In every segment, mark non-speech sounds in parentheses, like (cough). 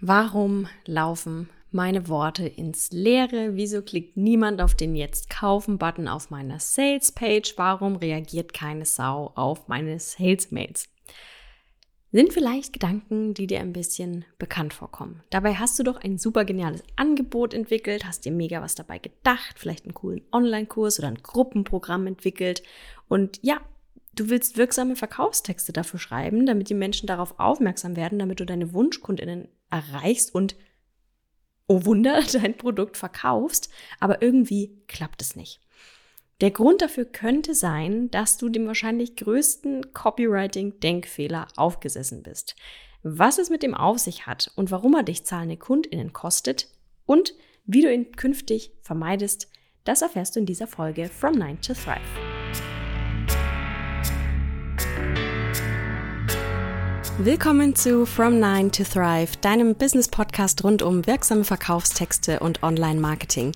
Warum laufen meine Worte ins Leere? Wieso klickt niemand auf den Jetzt kaufen-Button auf meiner Sales-Page? Warum reagiert keine Sau auf meine Sales-Mails? Sind vielleicht Gedanken, die dir ein bisschen bekannt vorkommen. Dabei hast du doch ein super geniales Angebot entwickelt, hast dir mega was dabei gedacht, vielleicht einen coolen Online-Kurs oder ein Gruppenprogramm entwickelt und ja, Du willst wirksame Verkaufstexte dafür schreiben, damit die Menschen darauf aufmerksam werden, damit du deine Wunschkundinnen erreichst und, oh Wunder, (laughs) dein Produkt verkaufst, aber irgendwie klappt es nicht. Der Grund dafür könnte sein, dass du dem wahrscheinlich größten Copywriting-Denkfehler aufgesessen bist. Was es mit dem auf sich hat und warum er dich zahlende KundInnen kostet und wie du ihn künftig vermeidest, das erfährst du in dieser Folge From 9 to Thrive. Willkommen zu From Nine to Thrive, deinem Business-Podcast rund um wirksame Verkaufstexte und Online-Marketing.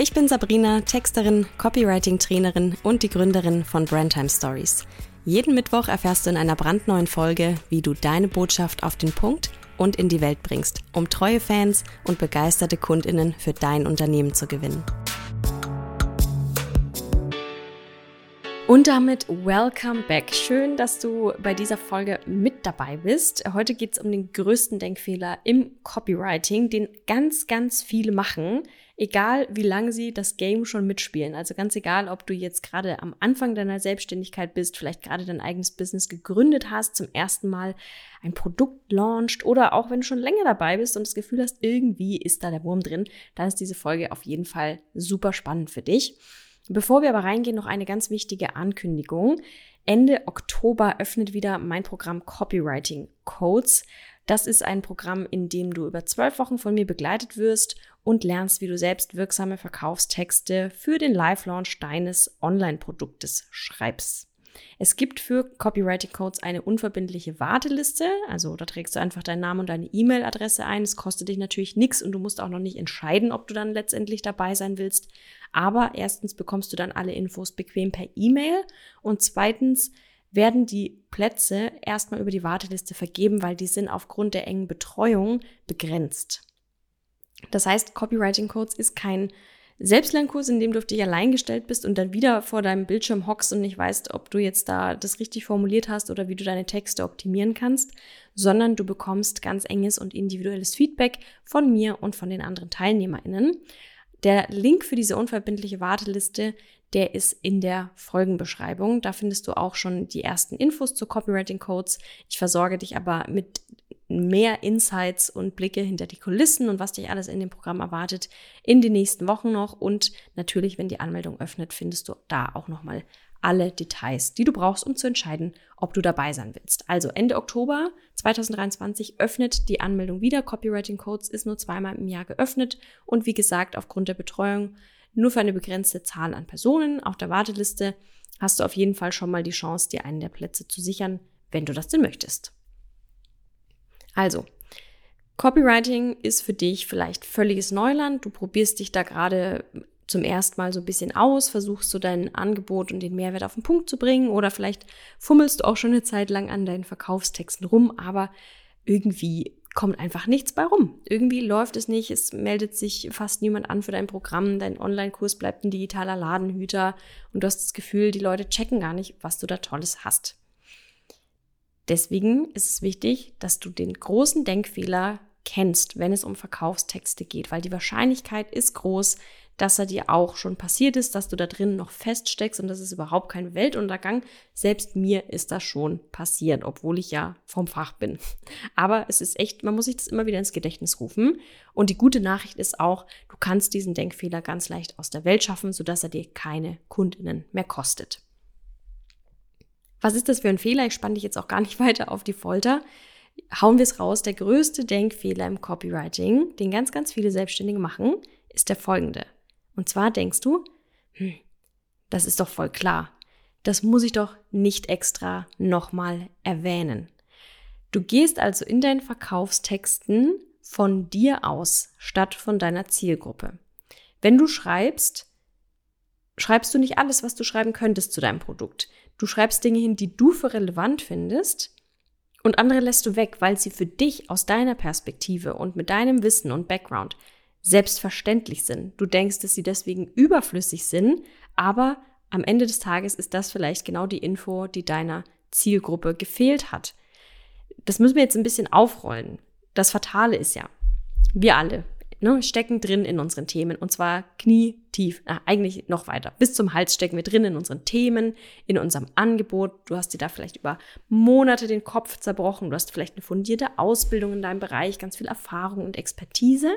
Ich bin Sabrina, Texterin, Copywriting-Trainerin und die Gründerin von Brandtime Stories. Jeden Mittwoch erfährst du in einer brandneuen Folge, wie du deine Botschaft auf den Punkt und in die Welt bringst, um treue Fans und begeisterte Kundinnen für dein Unternehmen zu gewinnen. Und damit welcome back. Schön, dass du bei dieser Folge mit dabei bist. Heute geht es um den größten Denkfehler im Copywriting, den ganz, ganz viele machen, egal wie lange sie das Game schon mitspielen. Also ganz egal, ob du jetzt gerade am Anfang deiner Selbstständigkeit bist, vielleicht gerade dein eigenes Business gegründet hast, zum ersten Mal ein Produkt launcht oder auch wenn du schon länger dabei bist und das Gefühl hast, irgendwie ist da der Wurm drin, dann ist diese Folge auf jeden Fall super spannend für dich. Bevor wir aber reingehen, noch eine ganz wichtige Ankündigung. Ende Oktober öffnet wieder mein Programm Copywriting Codes. Das ist ein Programm, in dem du über zwölf Wochen von mir begleitet wirst und lernst, wie du selbst wirksame Verkaufstexte für den Live-Launch deines Online-Produktes schreibst. Es gibt für Copywriting Codes eine unverbindliche Warteliste. Also da trägst du einfach deinen Namen und deine E-Mail-Adresse ein. Es kostet dich natürlich nichts und du musst auch noch nicht entscheiden, ob du dann letztendlich dabei sein willst. Aber erstens bekommst du dann alle Infos bequem per E-Mail und zweitens werden die Plätze erstmal über die Warteliste vergeben, weil die sind aufgrund der engen Betreuung begrenzt. Das heißt, Copywriting Codes ist kein Selbstlernkurs, in dem du auf dich allein gestellt bist und dann wieder vor deinem Bildschirm hockst und nicht weißt, ob du jetzt da das richtig formuliert hast oder wie du deine Texte optimieren kannst, sondern du bekommst ganz enges und individuelles Feedback von mir und von den anderen TeilnehmerInnen. Der Link für diese unverbindliche Warteliste, der ist in der Folgenbeschreibung. Da findest du auch schon die ersten Infos zu Copywriting Codes. Ich versorge dich aber mit mehr Insights und Blicke hinter die Kulissen und was dich alles in dem Programm erwartet in den nächsten Wochen noch. Und natürlich, wenn die Anmeldung öffnet, findest du da auch nochmal alle Details, die du brauchst, um zu entscheiden, ob du dabei sein willst. Also Ende Oktober 2023 öffnet die Anmeldung wieder. Copywriting Codes ist nur zweimal im Jahr geöffnet und wie gesagt, aufgrund der Betreuung nur für eine begrenzte Zahl an Personen. Auf der Warteliste hast du auf jeden Fall schon mal die Chance, dir einen der Plätze zu sichern, wenn du das denn möchtest. Also, Copywriting ist für dich vielleicht völliges Neuland. Du probierst dich da gerade zum ersten Mal so ein bisschen aus, versuchst du dein Angebot und den Mehrwert auf den Punkt zu bringen oder vielleicht fummelst du auch schon eine Zeit lang an deinen Verkaufstexten rum, aber irgendwie kommt einfach nichts bei rum. Irgendwie läuft es nicht, es meldet sich fast niemand an für dein Programm, dein Online-Kurs bleibt ein digitaler Ladenhüter und du hast das Gefühl, die Leute checken gar nicht, was du da Tolles hast. Deswegen ist es wichtig, dass du den großen Denkfehler kennst, wenn es um Verkaufstexte geht, weil die Wahrscheinlichkeit ist groß, dass er dir auch schon passiert ist, dass du da drin noch feststeckst und das ist überhaupt kein Weltuntergang. Selbst mir ist das schon passiert, obwohl ich ja vom Fach bin. Aber es ist echt, man muss sich das immer wieder ins Gedächtnis rufen. Und die gute Nachricht ist auch, du kannst diesen Denkfehler ganz leicht aus der Welt schaffen, sodass er dir keine Kundinnen mehr kostet. Was ist das für ein Fehler? Ich spanne dich jetzt auch gar nicht (laughs) weiter auf die Folter hauen wir es raus. Der größte Denkfehler im Copywriting, den ganz, ganz viele Selbstständige machen, ist der folgende. Und zwar denkst du, hm, das ist doch voll klar. Das muss ich doch nicht extra nochmal erwähnen. Du gehst also in deinen Verkaufstexten von dir aus statt von deiner Zielgruppe. Wenn du schreibst, schreibst du nicht alles, was du schreiben könntest zu deinem Produkt. Du schreibst Dinge hin, die du für relevant findest Und andere lässt du weg, weil sie für dich aus deiner Perspektive und mit deinem Wissen und Background selbstverständlich sind. Du denkst, dass sie deswegen überflüssig sind, aber am Ende des Tages ist das vielleicht genau die Info, die deiner Zielgruppe gefehlt hat. Das müssen wir jetzt ein bisschen aufrollen. Das Fatale ist ja, wir alle ne, stecken drin in unseren Themen und zwar knietief, na, eigentlich noch weiter. Bis zum Hals stecken wir drin in unseren Themen, in unserem Angebot. Du hast dir da vielleicht über Monate den Kopf zerbrochen. Du hast vielleicht eine fundierte Ausbildung in deinem Bereich, ganz viel Erfahrung und Expertise.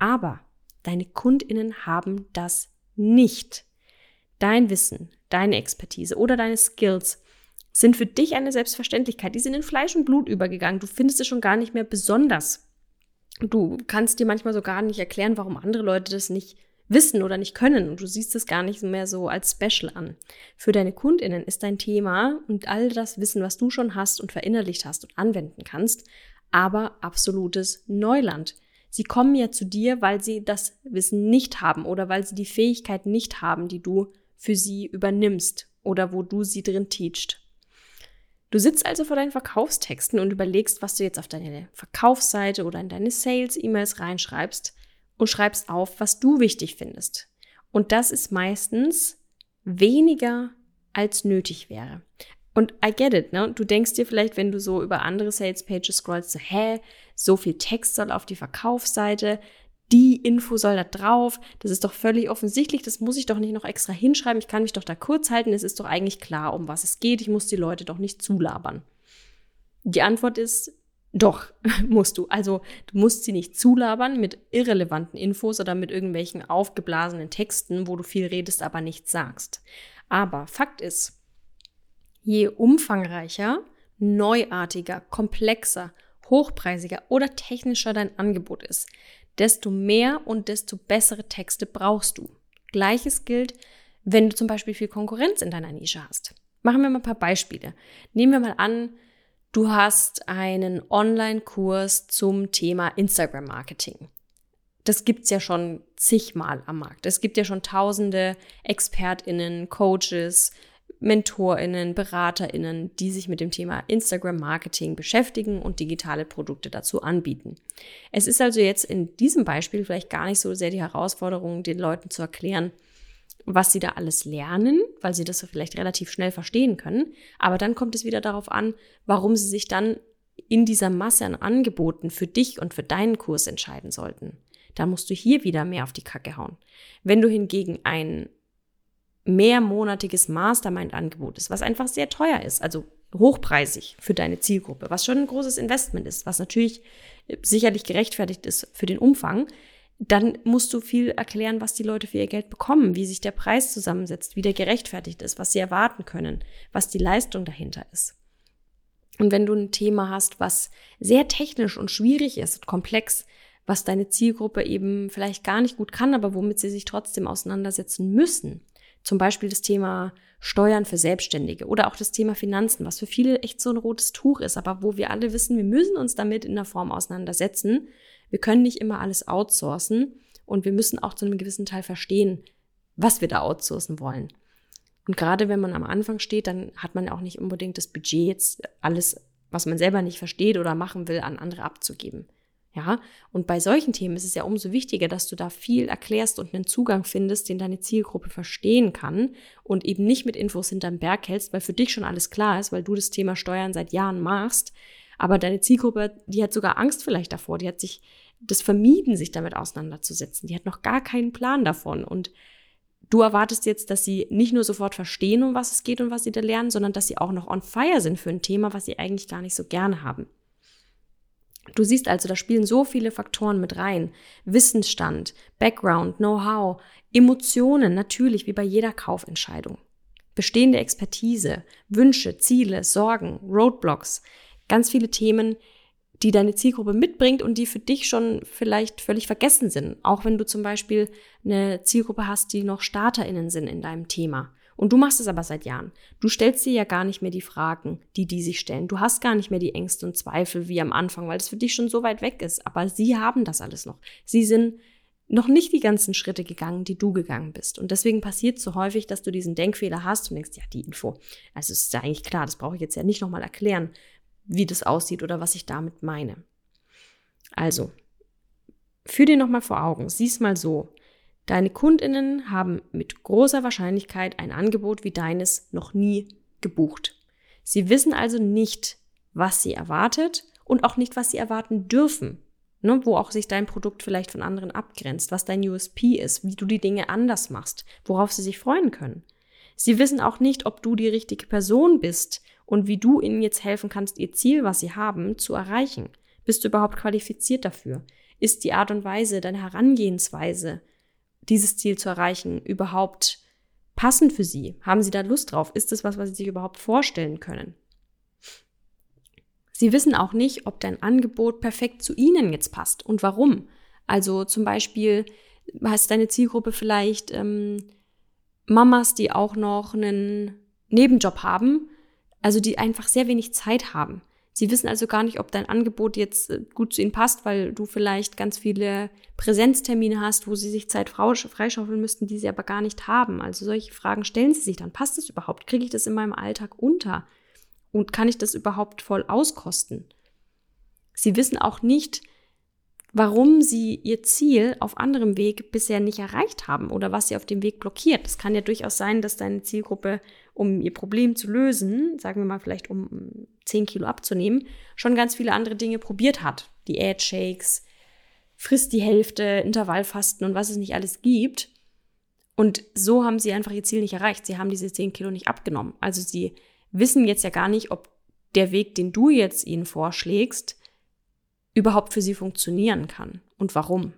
Aber deine KundInnen haben das nicht. Dein Wissen, deine Expertise oder deine Skills sind für dich eine Selbstverständlichkeit. Die sind in Fleisch und Blut übergegangen. Du findest es schon gar nicht mehr besonders. Du kannst dir manchmal so gar nicht erklären, warum andere Leute das nicht wissen oder nicht können und du siehst es gar nicht mehr so als Special an. Für deine Kundinnen ist dein Thema und all das Wissen, was du schon hast und verinnerlicht hast und anwenden kannst, aber absolutes Neuland. Sie kommen ja zu dir, weil sie das Wissen nicht haben oder weil sie die Fähigkeit nicht haben, die du für sie übernimmst oder wo du sie drin teachst. Du sitzt also vor deinen Verkaufstexten und überlegst, was du jetzt auf deine Verkaufsseite oder in deine Sales-E-Mails reinschreibst und schreibst auf, was du wichtig findest. Und das ist meistens weniger als nötig wäre. Und I get it, ne? Du denkst dir vielleicht, wenn du so über andere Sales-Pages scrollst, so, hä, so viel Text soll auf die Verkaufsseite, die Info soll da drauf. Das ist doch völlig offensichtlich. Das muss ich doch nicht noch extra hinschreiben. Ich kann mich doch da kurz halten. Es ist doch eigentlich klar, um was es geht. Ich muss die Leute doch nicht zulabern. Die Antwort ist, doch, (laughs) musst du. Also, du musst sie nicht zulabern mit irrelevanten Infos oder mit irgendwelchen aufgeblasenen Texten, wo du viel redest, aber nichts sagst. Aber Fakt ist, je umfangreicher, neuartiger, komplexer, hochpreisiger oder technischer dein Angebot ist, desto mehr und desto bessere Texte brauchst du. Gleiches gilt, wenn du zum Beispiel viel Konkurrenz in deiner Nische hast. Machen wir mal ein paar Beispiele. Nehmen wir mal an, du hast einen Online-Kurs zum Thema Instagram-Marketing. Das gibt's ja schon zigmal am Markt. Es gibt ja schon tausende ExpertInnen, Coaches, MentorInnen, BeraterInnen, die sich mit dem Thema Instagram-Marketing beschäftigen und digitale Produkte dazu anbieten. Es ist also jetzt in diesem Beispiel vielleicht gar nicht so sehr die Herausforderung, den Leuten zu erklären, was sie da alles lernen, weil sie das vielleicht relativ schnell verstehen können. Aber dann kommt es wieder darauf an, warum sie sich dann in dieser Masse an Angeboten für dich und für deinen Kurs entscheiden sollten. Da musst du hier wieder mehr auf die Kacke hauen. Wenn du hingegen ein mehrmonatiges Mastermind-Angebot ist, was einfach sehr teuer ist, also hochpreisig für deine Zielgruppe, was schon ein großes Investment ist, was natürlich äh, sicherlich gerechtfertigt ist für den Umfang, dann musst du viel erklären, was die Leute für ihr Geld bekommen, wie sich der Preis zusammensetzt, wie der gerechtfertigt ist, was sie erwarten können, was die Leistung dahinter ist. Und wenn du ein Thema hast, was sehr technisch und schwierig ist und komplex, was deine Zielgruppe eben vielleicht gar nicht gut kann, aber womit sie sich trotzdem auseinandersetzen müssen, zum Beispiel das Thema Steuern für Selbstständige oder auch das Thema Finanzen, was für viele echt so ein rotes Tuch ist, aber wo wir alle wissen, wir müssen uns damit in der Form auseinandersetzen. Wir können nicht immer alles outsourcen und wir müssen auch zu einem gewissen Teil verstehen, was wir da outsourcen wollen. Und gerade wenn man am Anfang steht, dann hat man auch nicht unbedingt das Budget, jetzt alles, was man selber nicht versteht oder machen will, an andere abzugeben. Ja, und bei solchen Themen ist es ja umso wichtiger, dass du da viel erklärst und einen Zugang findest, den deine Zielgruppe verstehen kann und eben nicht mit Infos hinterm Berg hältst, weil für dich schon alles klar ist, weil du das Thema Steuern seit Jahren machst. Aber deine Zielgruppe, die hat sogar Angst vielleicht davor, die hat sich das vermieden, sich damit auseinanderzusetzen. Die hat noch gar keinen Plan davon. Und du erwartest jetzt, dass sie nicht nur sofort verstehen, um was es geht und was sie da lernen, sondern dass sie auch noch on fire sind für ein Thema, was sie eigentlich gar nicht so gerne haben. Du siehst also, da spielen so viele Faktoren mit rein. Wissensstand, Background, Know-how, Emotionen, natürlich wie bei jeder Kaufentscheidung. Bestehende Expertise, Wünsche, Ziele, Sorgen, Roadblocks, ganz viele Themen, die deine Zielgruppe mitbringt und die für dich schon vielleicht völlig vergessen sind. Auch wenn du zum Beispiel eine Zielgruppe hast, die noch StarterInnen sind in deinem Thema. Und du machst es aber seit Jahren. Du stellst dir ja gar nicht mehr die Fragen, die die sich stellen. Du hast gar nicht mehr die Ängste und Zweifel wie am Anfang, weil es für dich schon so weit weg ist. Aber sie haben das alles noch. Sie sind noch nicht die ganzen Schritte gegangen, die du gegangen bist. Und deswegen passiert so häufig, dass du diesen Denkfehler hast und denkst, ja, die Info. Also es ist ja eigentlich klar, das brauche ich jetzt ja nicht nochmal erklären. wie das aussieht oder was ich damit meine. Also, führ dir nochmal vor Augen, sieh's mal so. Deine Kundinnen haben mit großer Wahrscheinlichkeit ein Angebot wie deines noch nie gebucht. Sie wissen also nicht, was sie erwartet und auch nicht, was sie erwarten dürfen. Ne, wo auch sich dein Produkt vielleicht von anderen abgrenzt, was dein USP ist, wie du die Dinge anders machst, worauf sie sich freuen können. Sie wissen auch nicht, ob du die richtige Person bist und wie du ihnen jetzt helfen kannst, ihr Ziel, was sie haben, zu erreichen. Bist du überhaupt qualifiziert dafür? Ist die Art und Weise, deine Herangehensweise, dieses Ziel zu erreichen, überhaupt passend für sie? Haben sie da Lust drauf? Ist es was, was sie sich überhaupt vorstellen können? Sie wissen auch nicht, ob dein Angebot perfekt zu ihnen jetzt passt und warum. Also zum Beispiel hast deine Zielgruppe vielleicht ähm, Mamas, die auch noch einen Nebenjob haben, also die einfach sehr wenig Zeit haben. Sie wissen also gar nicht, ob dein Angebot jetzt äh, gut zu ihnen passt, weil du vielleicht ganz viele Präsenztermine hast, wo sie sich Zeit freischaufeln müssten, die sie aber gar nicht haben. Also solche Fragen stellen sie sich dann. Passt das überhaupt? Kriege ich das in meinem Alltag unter? Und kann ich das überhaupt voll auskosten? Sie wissen auch nicht, warum sie ihr Ziel auf anderem Weg bisher nicht erreicht haben oder was sie auf dem Weg blockiert. Es kann ja durchaus sein, dass deine Zielgruppe, um ihr Problem zu lösen, sagen wir mal vielleicht um 10 Kilo abzunehmen, schon ganz viele andere Dinge probiert hat. Diät-Shakes, frisst die Hälfte, Intervallfasten und was es nicht alles gibt. Und so haben sie einfach ihr Ziel nicht erreicht. Sie haben diese 10 Kilo nicht abgenommen. Also sie wissen jetzt ja gar nicht, ob der Weg, den du jetzt ihnen vorschlägst, überhaupt für sie funktionieren kann und warum.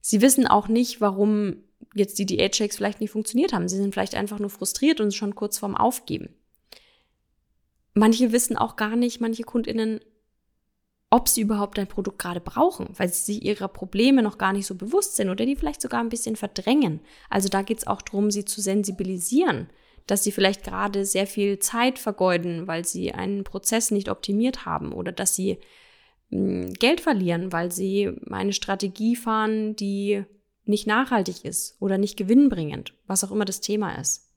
Sie wissen auch nicht, warum jetzt die Diät-Shakes vielleicht nicht funktioniert haben. Sie sind vielleicht einfach nur frustriert und schon kurz vorm Aufgeben. Manche wissen auch gar nicht, manche KundInnen, ob sie überhaupt ein Produkt gerade brauchen, weil sie sich ihrer Probleme noch gar nicht so bewusst sind oder die vielleicht sogar ein bisschen verdrängen. Also da geht es auch darum, sie zu sensibilisieren dass sie vielleicht gerade sehr viel Zeit vergeuden, weil sie einen Prozess nicht optimiert haben oder dass sie hm, Geld verlieren, weil sie eine Strategie fahren, die nicht nachhaltig ist oder nicht gewinnbringend, was auch immer das Thema ist.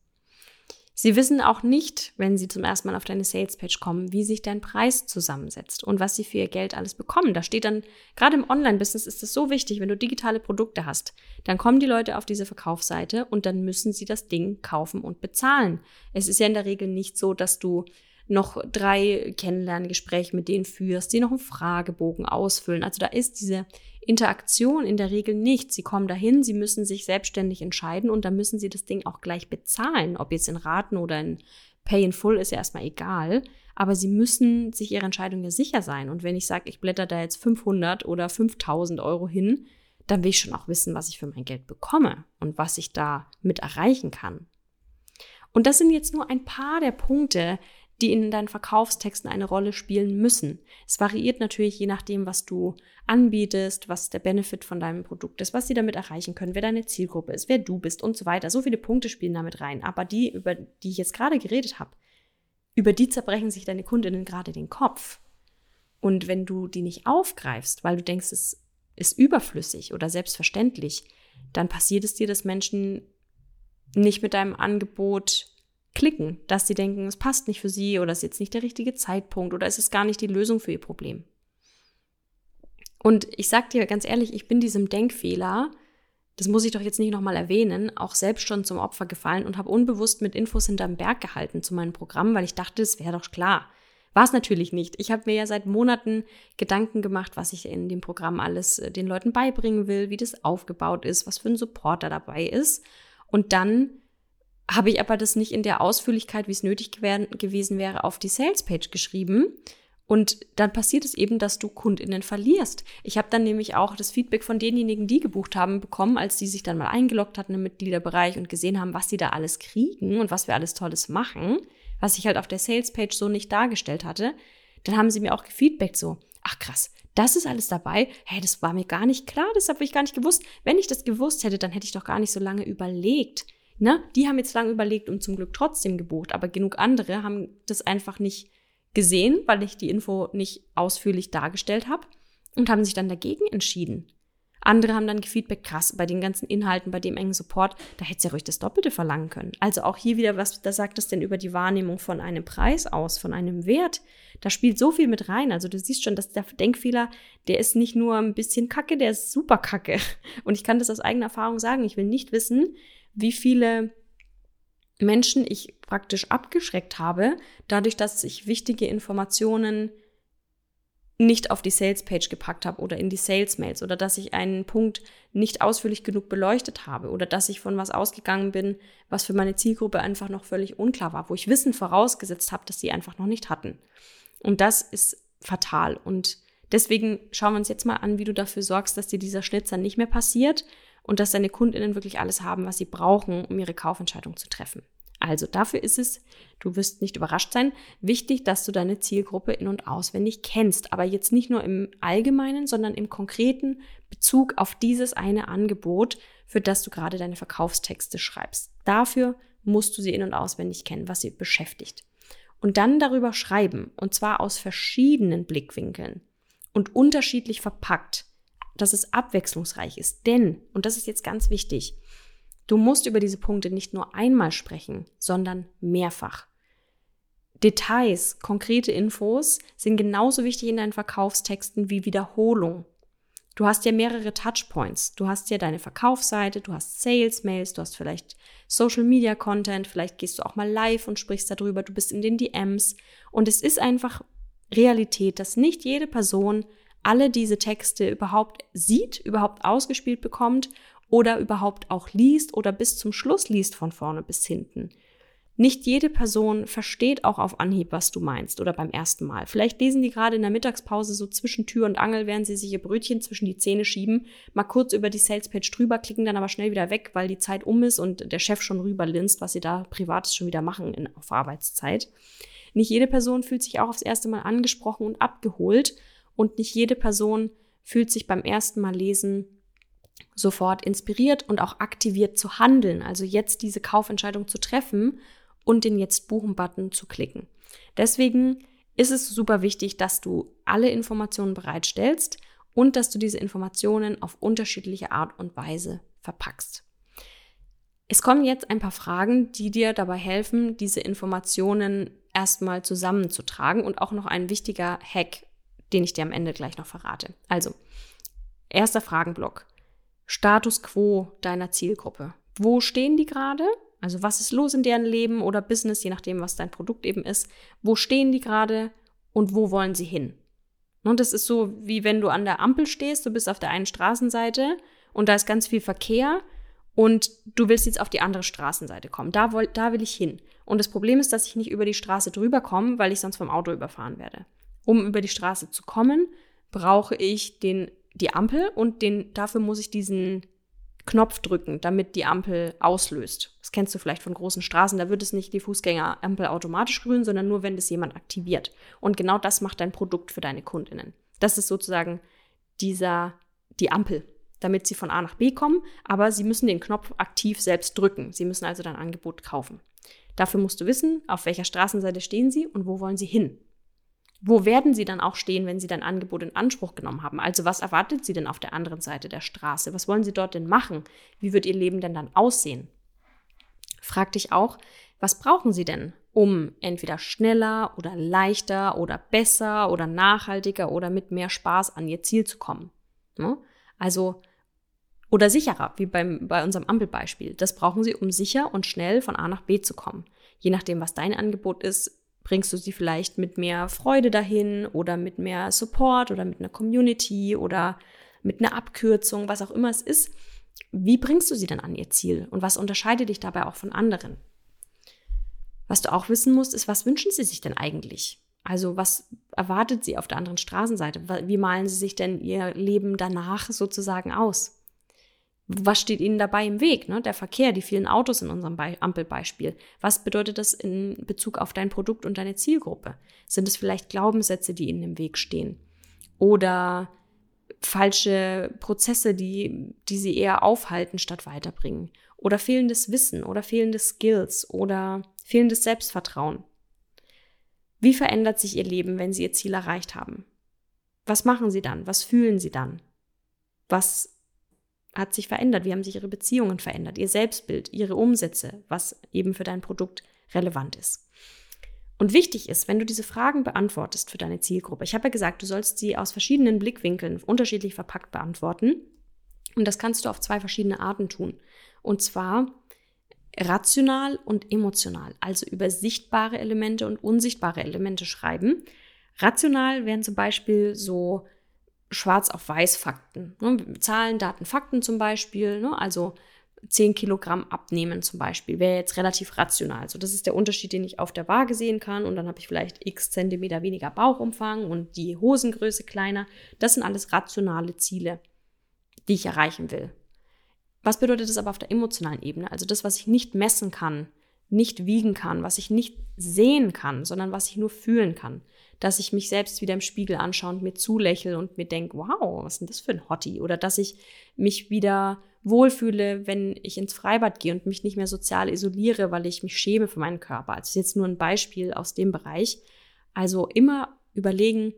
Sie wissen auch nicht, wenn Sie zum ersten Mal auf deine Salespage kommen, wie sich dein Preis zusammensetzt und was Sie für Ihr Geld alles bekommen. Da steht dann, gerade im Online-Business ist es so wichtig, wenn du digitale Produkte hast, dann kommen die Leute auf diese Verkaufsseite und dann müssen sie das Ding kaufen und bezahlen. Es ist ja in der Regel nicht so, dass du noch drei Kennenlerngespräche mit denen führst, die noch einen Fragebogen ausfüllen. Also da ist diese Interaktion in der Regel nicht. Sie kommen dahin, sie müssen sich selbstständig entscheiden und dann müssen sie das Ding auch gleich bezahlen. Ob jetzt in Raten oder in Pay in Full ist ja erstmal egal. Aber sie müssen sich ihrer Entscheidung ja sicher sein. Und wenn ich sage, ich blätter da jetzt 500 oder 5000 Euro hin, dann will ich schon auch wissen, was ich für mein Geld bekomme und was ich da mit erreichen kann. Und das sind jetzt nur ein paar der Punkte, die in deinen Verkaufstexten eine Rolle spielen müssen. Es variiert natürlich je nachdem, was du anbietest, was der Benefit von deinem Produkt ist, was sie damit erreichen können, wer deine Zielgruppe ist, wer du bist und so weiter. So viele Punkte spielen damit rein. Aber die, über die ich jetzt gerade geredet habe, über die zerbrechen sich deine Kundinnen gerade den Kopf. Und wenn du die nicht aufgreifst, weil du denkst, es ist überflüssig oder selbstverständlich, dann passiert es dir, dass Menschen nicht mit deinem Angebot klicken, dass sie denken, es passt nicht für sie oder es ist jetzt nicht der richtige Zeitpunkt oder es ist gar nicht die Lösung für ihr Problem. Und ich sag dir ganz ehrlich, ich bin diesem Denkfehler, das muss ich doch jetzt nicht nochmal erwähnen, auch selbst schon zum Opfer gefallen und habe unbewusst mit Infos hinterm Berg gehalten zu meinem Programm, weil ich dachte, es wäre doch klar. War es natürlich nicht. Ich habe mir ja seit Monaten Gedanken gemacht, was ich in dem Programm alles äh, den Leuten beibringen will, wie das aufgebaut ist, was für ein Supporter dabei ist. Und dann habe ich aber das nicht in der Ausführlichkeit, wie es nötig gewesen wäre, auf die Salespage geschrieben. Und dann passiert es eben, dass du KundInnen verlierst. Ich habe dann nämlich auch das Feedback von denjenigen, die gebucht haben, bekommen, als die sich dann mal eingeloggt hatten im Mitgliederbereich und gesehen haben, was sie da alles kriegen und was wir alles Tolles machen, was ich halt auf der Salespage so nicht dargestellt hatte. Dann haben sie mir auch gefeedbackt so, ach krass, das ist alles dabei. Hey, das war mir gar nicht klar, das habe ich gar nicht gewusst. Wenn ich das gewusst hätte, dann hätte ich doch gar nicht so lange überlegt. Ne? Die haben jetzt lange überlegt und zum Glück trotzdem gebucht, aber genug andere haben das einfach nicht gesehen, weil ich die Info nicht ausführlich dargestellt habe und haben sich dann dagegen entschieden. Andere haben dann Feedback, krass, bei den ganzen Inhalten, bei dem engen Support, da hätte sie ja ruhig das Doppelte verlangen können. Also auch hier wieder, was da sagt es denn über die Wahrnehmung von einem Preis aus, von einem Wert? Da spielt so viel mit rein. Also du siehst schon, dass der Denkfehler, der ist nicht nur ein bisschen kacke, der ist super kacke. Und ich kann das aus eigener Erfahrung sagen. Ich will nicht wissen, wie viele Menschen ich praktisch abgeschreckt habe, dadurch, dass ich wichtige Informationen nicht auf die Sales-Page gepackt habe oder in die Sales-Mails oder dass ich einen Punkt nicht ausführlich genug beleuchtet habe oder dass ich von was ausgegangen bin, was für meine Zielgruppe einfach noch völlig unklar war, wo ich Wissen vorausgesetzt habe, dass sie einfach noch nicht hatten. Und das ist fatal. Und deswegen schauen wir uns jetzt mal an, wie du dafür sorgst, dass dir dieser Schnitzer nicht mehr passiert und dass deine Kundinnen wirklich alles haben, was sie brauchen, um ihre Kaufentscheidung zu treffen. Also dafür ist es, du wirst nicht überrascht sein, wichtig, dass du deine Zielgruppe in und auswendig kennst. Aber jetzt nicht nur im allgemeinen, sondern im konkreten Bezug auf dieses eine Angebot, für das du gerade deine Verkaufstexte schreibst. Dafür musst du sie in und auswendig kennen, was sie beschäftigt. Und dann darüber schreiben, und zwar aus verschiedenen Blickwinkeln und unterschiedlich verpackt, dass es abwechslungsreich ist. Denn, und das ist jetzt ganz wichtig, Du musst über diese Punkte nicht nur einmal sprechen, sondern mehrfach. Details, konkrete Infos sind genauso wichtig in deinen Verkaufstexten wie Wiederholung. Du hast ja mehrere Touchpoints. Du hast ja deine Verkaufsseite, du hast Sales-Mails, du hast vielleicht Social-Media-Content, vielleicht gehst du auch mal live und sprichst darüber, du bist in den DMs. Und es ist einfach Realität, dass nicht jede Person alle diese Texte überhaupt sieht, überhaupt ausgespielt bekommt oder überhaupt auch liest oder bis zum Schluss liest von vorne bis hinten. Nicht jede Person versteht auch auf Anhieb, was du meinst oder beim ersten Mal. Vielleicht lesen die gerade in der Mittagspause so zwischen Tür und Angel, während sie sich ihr Brötchen zwischen die Zähne schieben, mal kurz über die Salespage drüber, klicken dann aber schnell wieder weg, weil die Zeit um ist und der Chef schon rüberlinst, was sie da privates schon wieder machen in, auf Arbeitszeit. Nicht jede Person fühlt sich auch aufs erste Mal angesprochen und abgeholt und nicht jede Person fühlt sich beim ersten Mal lesen sofort inspiriert und auch aktiviert zu handeln, also jetzt diese Kaufentscheidung zu treffen und den Jetzt buchen-Button zu klicken. Deswegen ist es super wichtig, dass du alle Informationen bereitstellst und dass du diese Informationen auf unterschiedliche Art und Weise verpackst. Es kommen jetzt ein paar Fragen, die dir dabei helfen, diese Informationen erstmal zusammenzutragen und auch noch ein wichtiger Hack, den ich dir am Ende gleich noch verrate. Also, erster Fragenblock. Status quo deiner Zielgruppe. Wo stehen die gerade? Also was ist los in deren Leben oder Business, je nachdem, was dein Produkt eben ist. Wo stehen die gerade und wo wollen sie hin? Und das ist so, wie wenn du an der Ampel stehst, du bist auf der einen Straßenseite und da ist ganz viel Verkehr und du willst jetzt auf die andere Straßenseite kommen. Da, will, da will ich hin. Und das Problem ist, dass ich nicht über die Straße drüber komme, weil ich sonst vom Auto überfahren werde. Um über die Straße zu kommen, brauche ich den die Ampel und den, dafür muss ich diesen Knopf drücken, damit die Ampel auslöst. Das kennst du vielleicht von großen Straßen, da wird es nicht die Fußgängerampel automatisch grün, sondern nur, wenn das jemand aktiviert. Und genau das macht dein Produkt für deine Kundinnen. Das ist sozusagen dieser, die Ampel, damit sie von A nach B kommen, aber sie müssen den Knopf aktiv selbst drücken. Sie müssen also dein Angebot kaufen. Dafür musst du wissen, auf welcher Straßenseite stehen sie und wo wollen sie hin. Wo werden sie dann auch stehen, wenn sie dein Angebot in Anspruch genommen haben? Also was erwartet sie denn auf der anderen Seite der Straße? Was wollen sie dort denn machen? Wie wird ihr Leben denn dann aussehen? Frag dich auch, was brauchen sie denn, um entweder schneller oder leichter oder besser oder nachhaltiger oder mit mehr Spaß an ihr Ziel zu kommen? Ne? Also oder sicherer, wie beim, bei unserem Ampelbeispiel. Das brauchen sie, um sicher und schnell von A nach B zu kommen. Je nachdem, was dein Angebot ist, bringst du sie vielleicht mit mehr Freude dahin oder mit mehr Support oder mit einer Community oder mit einer Abkürzung, was auch immer es ist. Wie bringst du sie dann an ihr Ziel und was unterscheidet dich dabei auch von anderen? Was du auch wissen musst, ist, was wünschen sie sich denn eigentlich? Also was erwartet sie auf der anderen Straßenseite? Wie malen sie sich denn ihr Leben danach sozusagen aus? Was steht ihnen dabei im Weg? Ne? Der Verkehr, die vielen Autos in unserem Be Ampelbeispiel. Was bedeutet das in Bezug auf dein Produkt und deine Zielgruppe? Sind es vielleicht Glaubenssätze, die ihnen im Weg stehen? Oder falsche Prozesse, die, die sie eher aufhalten statt weiterbringen? Oder fehlendes Wissen oder fehlende Skills oder fehlendes Selbstvertrauen? Wie verändert sich ihr Leben, wenn sie ihr Ziel erreicht haben? Was machen sie dann? Was fühlen sie dann? Was hat sich verändert? Wie haben sich ihre Beziehungen verändert? Ihr Selbstbild, ihre Umsätze, was eben für dein Produkt relevant ist. Und wichtig ist, wenn du diese Fragen beantwortest für deine Zielgruppe, ich habe ja gesagt, du sollst sie aus verschiedenen Blickwinkeln unterschiedlich verpackt beantworten. Und das kannst du auf zwei verschiedene Arten tun. Und zwar rational und emotional, also über sichtbare Elemente und unsichtbare Elemente schreiben. Rational wären zum Beispiel so schwarz auf weiß Fakten. Ne? Zahlen, Daten, Fakten zum Beispiel. Ne? Also 10 Kilogramm abnehmen zum Beispiel wäre jetzt relativ rational. Also das ist der Unterschied, den ich auf der Waage sehen kann. Und dann habe ich vielleicht x Zentimeter weniger Bauchumfang und die Hosengröße kleiner. Das sind alles rationale Ziele, die ich erreichen will. Was bedeutet das aber auf der emotionalen Ebene? Also das, was ich nicht messen kann, nicht wiegen kann, was ich nicht sehen kann, sondern was ich nur fühlen kann. Dass ich mich selbst wieder im Spiegel anschaue und mir zulächle und mir denke, wow, was ist denn das für ein Hottie? Oder dass ich mich wieder wohlfühle, wenn ich ins Freibad gehe und mich nicht mehr sozial isoliere, weil ich mich schäme für meinen Körper. Also ist jetzt nur ein Beispiel aus dem Bereich. Also immer überlegen,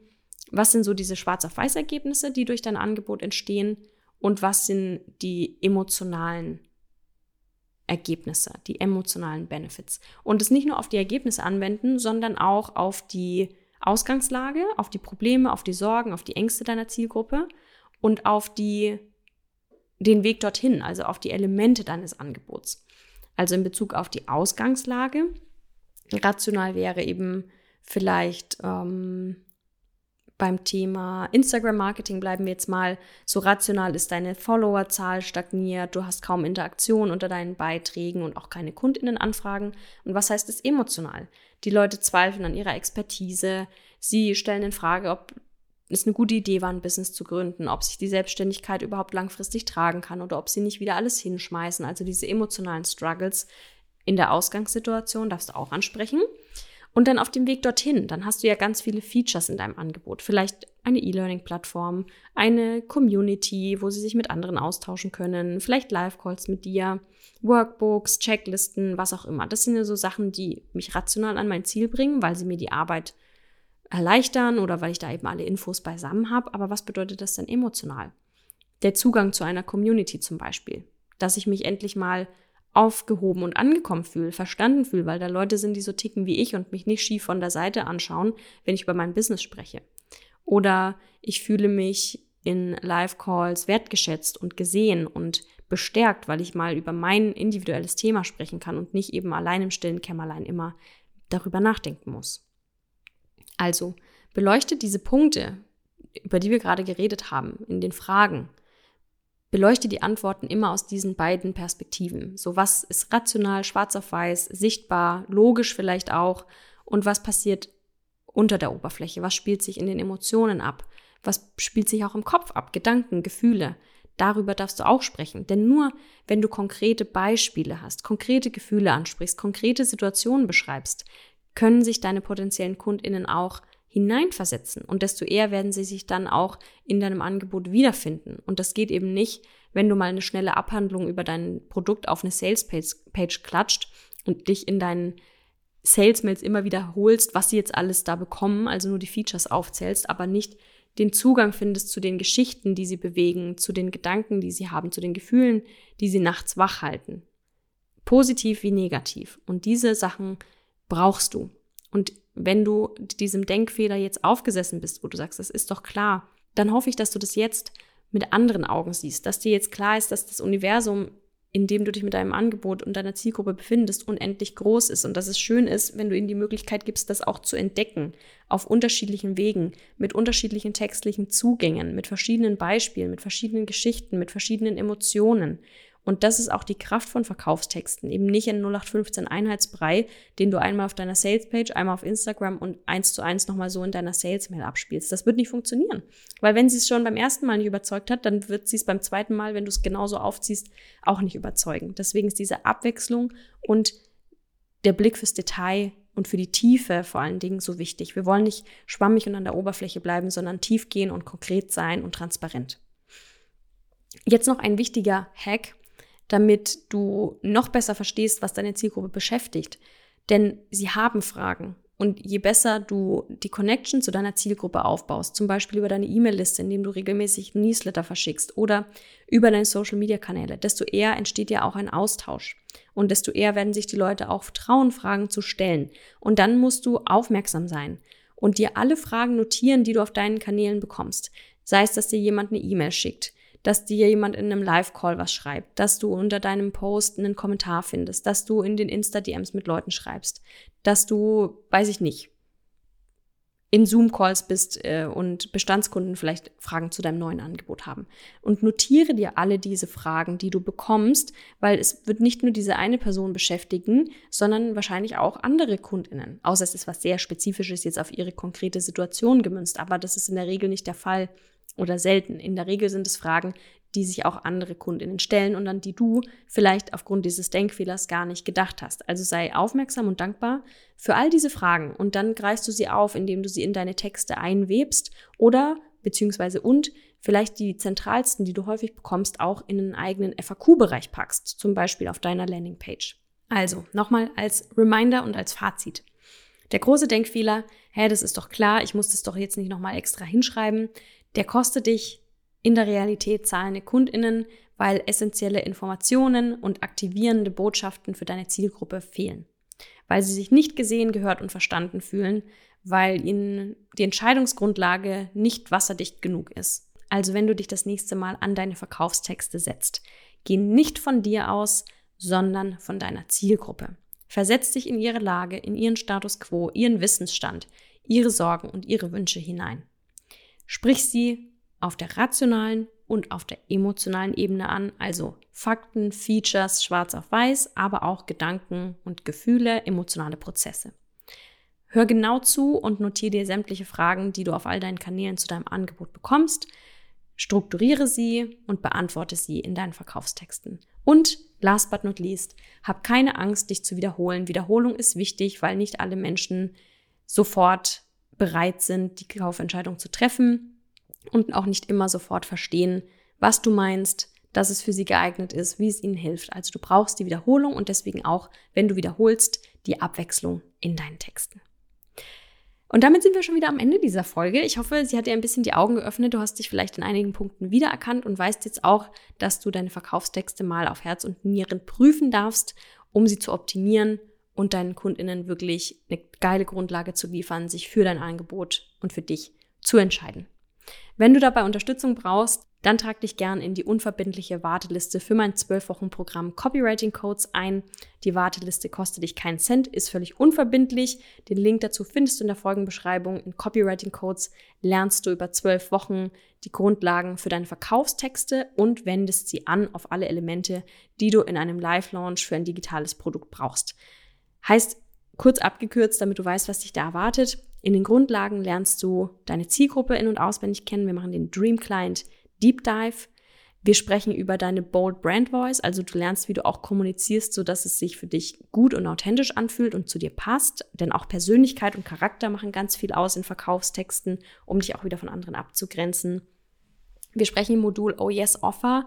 was sind so diese schwarz auf weiß Ergebnisse, die durch dein Angebot entstehen und was sind die emotionalen Ergebnisse, die emotionalen Benefits. Und es nicht nur auf die Ergebnisse anwenden, sondern auch auf die Ausgangslage, auf die Probleme, auf die Sorgen, auf die Ängste deiner Zielgruppe und auf die, den Weg dorthin, also auf die Elemente deines Angebots. Also in Bezug auf die Ausgangslage. Rational wäre eben vielleicht ähm, beim Thema Instagram-Marketing bleiben wir jetzt mal. So rational ist deine Followerzahl stagniert, du hast kaum Interaktion unter deinen Beiträgen und auch keine Kundinnenanfragen. Und was heißt es emotional? Die Leute zweifeln an ihrer Expertise, sie stellen in Frage, ob es eine gute Idee war, ein Business zu gründen, ob sich die Selbstständigkeit überhaupt langfristig tragen kann oder ob sie nicht wieder alles hinschmeißen. Also diese emotionalen Struggles in der Ausgangssituation darfst du auch ansprechen. Und dann auf dem Weg dorthin, dann hast du ja ganz viele Features in deinem Angebot. Vielleicht eine E-Learning-Plattform, eine Community, wo sie sich mit anderen austauschen können, vielleicht Live-Calls mit dir, Workbooks, Checklisten, was auch immer. Das sind ja so Sachen, die mich rational an mein Ziel bringen, weil sie mir die Arbeit erleichtern oder weil ich da eben alle Infos beisammen habe. Aber was bedeutet das denn emotional? Der Zugang zu einer Community zum Beispiel. Dass ich mich endlich mal aufgehoben und angekommen fühle, verstanden fühle, weil da Leute sind, die so ticken wie ich und mich nicht schief von der Seite anschauen, wenn ich über mein Business spreche. Oder ich fühle mich in Live-Calls wertgeschätzt und gesehen und bestärkt, weil ich mal über mein individuelles Thema sprechen kann und nicht eben allein im stillen Kämmerlein immer darüber nachdenken muss. Also beleuchte diese Punkte, über die wir gerade geredet haben, in den Fragen beleuchte die Antworten immer aus diesen beiden Perspektiven. So was ist rational, schwarz auf weiß, sichtbar, logisch vielleicht auch? Und was passiert unter der Oberfläche, was spielt sich in den Emotionen ab, was spielt sich auch im Kopf ab, Gedanken, Gefühle. Darüber darfst du auch sprechen, denn nur wenn du konkrete Beispiele hast, konkrete Gefühle ansprichst, konkrete Situationen beschreibst, können sich deine potenziellen Kundinnen auch hineinversetzen. Und desto eher werden sie sich dann auch in deinem Angebot wiederfinden. Und das geht eben nicht, wenn du mal eine schnelle Abhandlung über dein Produkt auf eine Sales-Page klatscht und dich in deinen Sales-Mails immer wiederholst, was sie jetzt alles da bekommen, also nur die Features aufzählst, aber nicht den Zugang findest zu den Geschichten, die sie bewegen, zu den Gedanken, die sie haben, zu den Gefühlen, die sie nachts wach halten. Positiv wie negativ. Und diese Sachen brauchst du. Und wenn du diesem Denkfehler jetzt aufgesessen bist, wo du sagst, das ist doch klar, dann hoffe ich, dass du das jetzt mit anderen Augen siehst, dass dir jetzt klar ist, dass das Universum, in dem du dich mit deinem Angebot und deiner Zielgruppe befindest, unendlich groß ist und dass es schön ist, wenn du ihnen die Möglichkeit gibst, das auch zu entdecken, auf unterschiedlichen Wegen, mit unterschiedlichen textlichen Zugängen, mit verschiedenen Beispielen, mit verschiedenen Geschichten, mit verschiedenen Emotionen und das ist auch die Kraft von Verkaufstexten. Eben nicht ein 0815 Einheitsbrei, den du einmal auf deiner Salespage, einmal auf Instagram und eins zu eins nochmal so in deiner Salesmail abspielst. Das wird nicht funktionieren. Weil wenn sie es schon beim ersten Mal nicht überzeugt hat, dann wird sie es beim zweiten Mal, wenn du es genauso aufziehst, auch nicht überzeugen. Deswegen ist diese Abwechslung und der Blick fürs Detail und für die Tiefe vor allen Dingen so wichtig. Wir wollen nicht schwammig und an der Oberfläche bleiben, sondern tief gehen und konkret sein und transparent. Jetzt noch ein wichtiger Hack, damit du noch besser verstehst, was deine Zielgruppe beschäftigt. Denn sie haben Fragen Und je besser du die Connection zu deiner Zielgruppe aufbaust, zum Beispiel über deine E-Mail-Liste, indem du regelmäßig Newsletter verschickst oder über deine Social-Media-Kanäle, desto eher entsteht ja auch ein Austausch. Und desto eher werden sich die Leute auch trauen, Fragen zu stellen. Und dann musst du aufmerksam sein und dir alle Fragen notieren, die du auf deinen Kanälen bekommst. Sei es, dass dir jemand eine E-Mail schickt, dass dir jemand in einem Live-Call was schreibt, dass du unter deinem Post einen Kommentar findest, dass du in den Insta-DMs mit Leuten schreibst, dass du, weiß ich nicht, in Zoom-Calls bist äh, und Bestandskunden vielleicht Fragen zu deinem neuen Angebot haben. Und notiere dir alle diese Fragen, die du bekommst, weil es wird nicht nur diese eine Person beschäftigen, sondern wahrscheinlich auch andere Kundinnen. Außer es ist was sehr Spezifisches jetzt auf ihre konkrete Situation gemünzt. Aber das ist in der Regel nicht der Fall oder selten. In der Regel sind es Fragen, die sich auch andere Kundinnen stellen und an die du vielleicht aufgrund dieses Denkfehlers gar nicht gedacht hast. Also sei aufmerksam und dankbar für all diese Fragen und dann greifst du sie auf, indem du sie in deine Texte einwebst oder beziehungsweise und vielleicht die zentralsten, die du häufig bekommst, auch in einen eigenen FAQ-Bereich packst, zum Beispiel auf deiner Landingpage. Also nochmal als Reminder und als Fazit. Der große Denkfehler, hä, das ist doch klar, ich muss das doch jetzt nicht nochmal extra hinschreiben, der kostet dich in der Realität zahlende Kundinnen, weil essentielle Informationen und aktivierende Botschaften für deine Zielgruppe fehlen. Weil sie sich nicht gesehen, gehört und verstanden fühlen, weil ihnen die Entscheidungsgrundlage nicht wasserdicht genug ist. Also wenn du dich das nächste Mal an deine Verkaufstexte setzt, geh nicht von dir aus, sondern von deiner Zielgruppe. Versetz dich in ihre Lage, in ihren Status quo, ihren Wissensstand, ihre Sorgen und ihre Wünsche hinein. Sprich sie auf der rationalen und auf der emotionalen Ebene an, also Fakten, Features, schwarz auf weiß, aber auch Gedanken und Gefühle, emotionale Prozesse. Hör genau zu und notiere dir sämtliche Fragen, die du auf all deinen Kanälen zu deinem Angebot bekommst. Strukturiere sie und beantworte sie in deinen Verkaufstexten. Und last but not least, hab keine Angst, dich zu wiederholen. Wiederholung ist wichtig, weil nicht alle Menschen sofort bereit sind, die Kaufentscheidung zu treffen und auch nicht immer sofort verstehen, was du meinst, dass es für sie geeignet ist, wie es ihnen hilft. Also du brauchst die Wiederholung und deswegen auch, wenn du wiederholst, die Abwechslung in deinen Texten. Und damit sind wir schon wieder am Ende dieser Folge. Ich hoffe, sie hat dir ein bisschen die Augen geöffnet. Du hast dich vielleicht in einigen Punkten wiedererkannt und weißt jetzt auch, dass du deine Verkaufstexte mal auf Herz und Nieren prüfen darfst, um sie zu optimieren und deinen Kundinnen wirklich eine geile Grundlage zu liefern, sich für dein Angebot und für dich zu entscheiden. Wenn du dabei Unterstützung brauchst, dann trag dich gern in die unverbindliche Warteliste für mein 12-Wochen-Programm Copywriting Codes ein. Die Warteliste kostet dich keinen Cent, ist völlig unverbindlich. Den Link dazu findest du in der Folgenbeschreibung. In Copywriting Codes lernst du über 12 Wochen die Grundlagen für deine Verkaufstexte und wendest sie an auf alle Elemente, die du in einem Live-Launch für ein digitales Produkt brauchst. Heißt, kurz abgekürzt, damit du weißt, was dich da erwartet. In den Grundlagen lernst du deine Zielgruppe in- und auswendig kennen. Wir machen den Dream Client Deep Dive. Wir sprechen über deine Bold Brand Voice, also du lernst, wie du auch kommunizierst, so dass es sich für dich gut und authentisch anfühlt und zu dir passt. Denn auch Persönlichkeit und Charakter machen ganz viel aus in Verkaufstexten, um dich auch wieder von anderen abzugrenzen. Wir sprechen im Modul Oh Yes Offer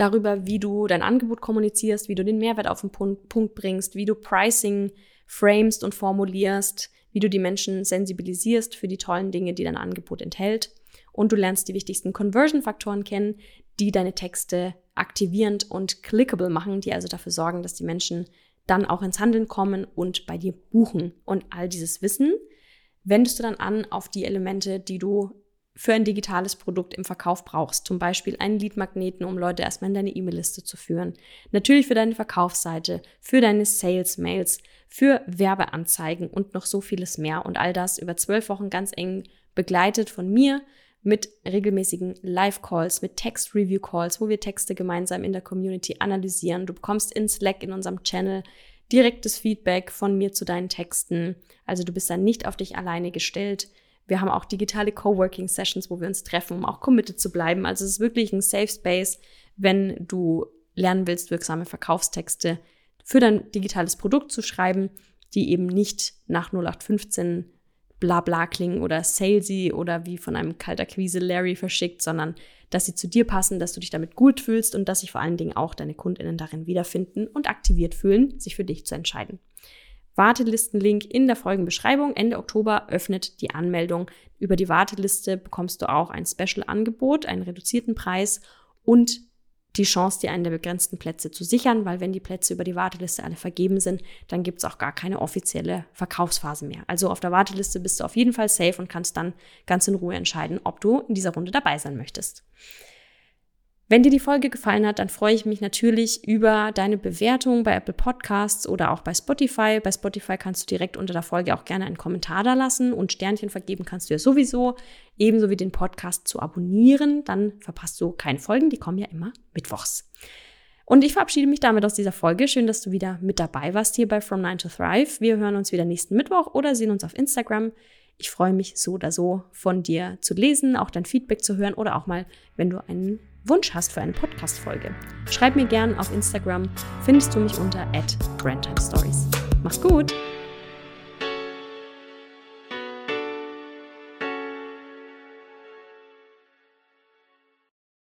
darüber, wie du dein Angebot kommunizierst, wie du den Mehrwert auf den Punkt bringst, wie du Pricing framest und formulierst, wie du die Menschen sensibilisierst für die tollen Dinge, die dein Angebot enthält. Und du lernst die wichtigsten Conversion-Faktoren kennen, die deine Texte aktivierend und clickable machen, die also dafür sorgen, dass die Menschen dann auch ins Handeln kommen und bei dir buchen. Und all dieses Wissen wendest du dann an auf die Elemente, die du für ein digitales Produkt im Verkauf brauchst. Zum Beispiel einen Leadmagneten, um Leute erstmal in deine E-Mail-Liste zu führen. Natürlich für deine Verkaufsseite, für deine Sales-Mails, für Werbeanzeigen und noch so vieles mehr. Und all das über zwölf Wochen ganz eng begleitet von mir mit regelmäßigen Live-Calls, mit Text-Review-Calls, wo wir Texte gemeinsam in der Community analysieren. Du bekommst in Slack in unserem Channel direktes Feedback von mir zu deinen Texten. Also du bist dann nicht auf dich alleine gestellt. Wir haben auch digitale Coworking-Sessions, wo wir uns treffen, um auch committed zu bleiben. Also es ist wirklich ein Safe Space, wenn du lernen willst, wirksame Verkaufstexte für dein digitales Produkt zu schreiben, die eben nicht nach 0815 bla bla klingen oder salesy oder wie von einem Kaltakquise Larry verschickt, sondern dass sie zu dir passen, dass du dich damit gut fühlst und dass sich vor allen Dingen auch deine KundInnen darin wiederfinden und aktiviert fühlen, sich für dich zu entscheiden. Wartelistenlink in der Folgenbeschreibung. Ende Oktober öffnet die Anmeldung. Über die Warteliste bekommst du auch ein Special-Angebot, einen reduzierten Preis und die Chance, dir einen der begrenzten Plätze zu sichern, weil wenn die Plätze über die Warteliste alle vergeben sind, dann gibt es auch gar keine offizielle Verkaufsphase mehr. Also auf der Warteliste bist du auf jeden Fall safe und kannst dann ganz in Ruhe entscheiden, ob du in dieser Runde dabei sein möchtest. Wenn dir die Folge gefallen hat, dann freue ich mich natürlich über deine Bewertung bei Apple Podcasts oder auch bei Spotify. Bei Spotify kannst du direkt unter der Folge auch gerne einen Kommentar da lassen und Sternchen vergeben kannst du ja sowieso. Ebenso wie den Podcast zu abonnieren, dann verpasst du keine Folgen, die kommen ja immer mittwochs. Und ich verabschiede mich damit aus dieser Folge. Schön, dass du wieder mit dabei warst hier bei From 9 to Thrive. Wir hören uns wieder nächsten Mittwoch oder sehen uns auf Instagram. Ich freue mich so oder so von dir zu lesen, auch dein Feedback zu hören oder auch mal, wenn du einen Wunsch hast für eine Podcast-Folge. Schreib mir gern auf Instagram, findest du mich unter at Stories. Mach's gut!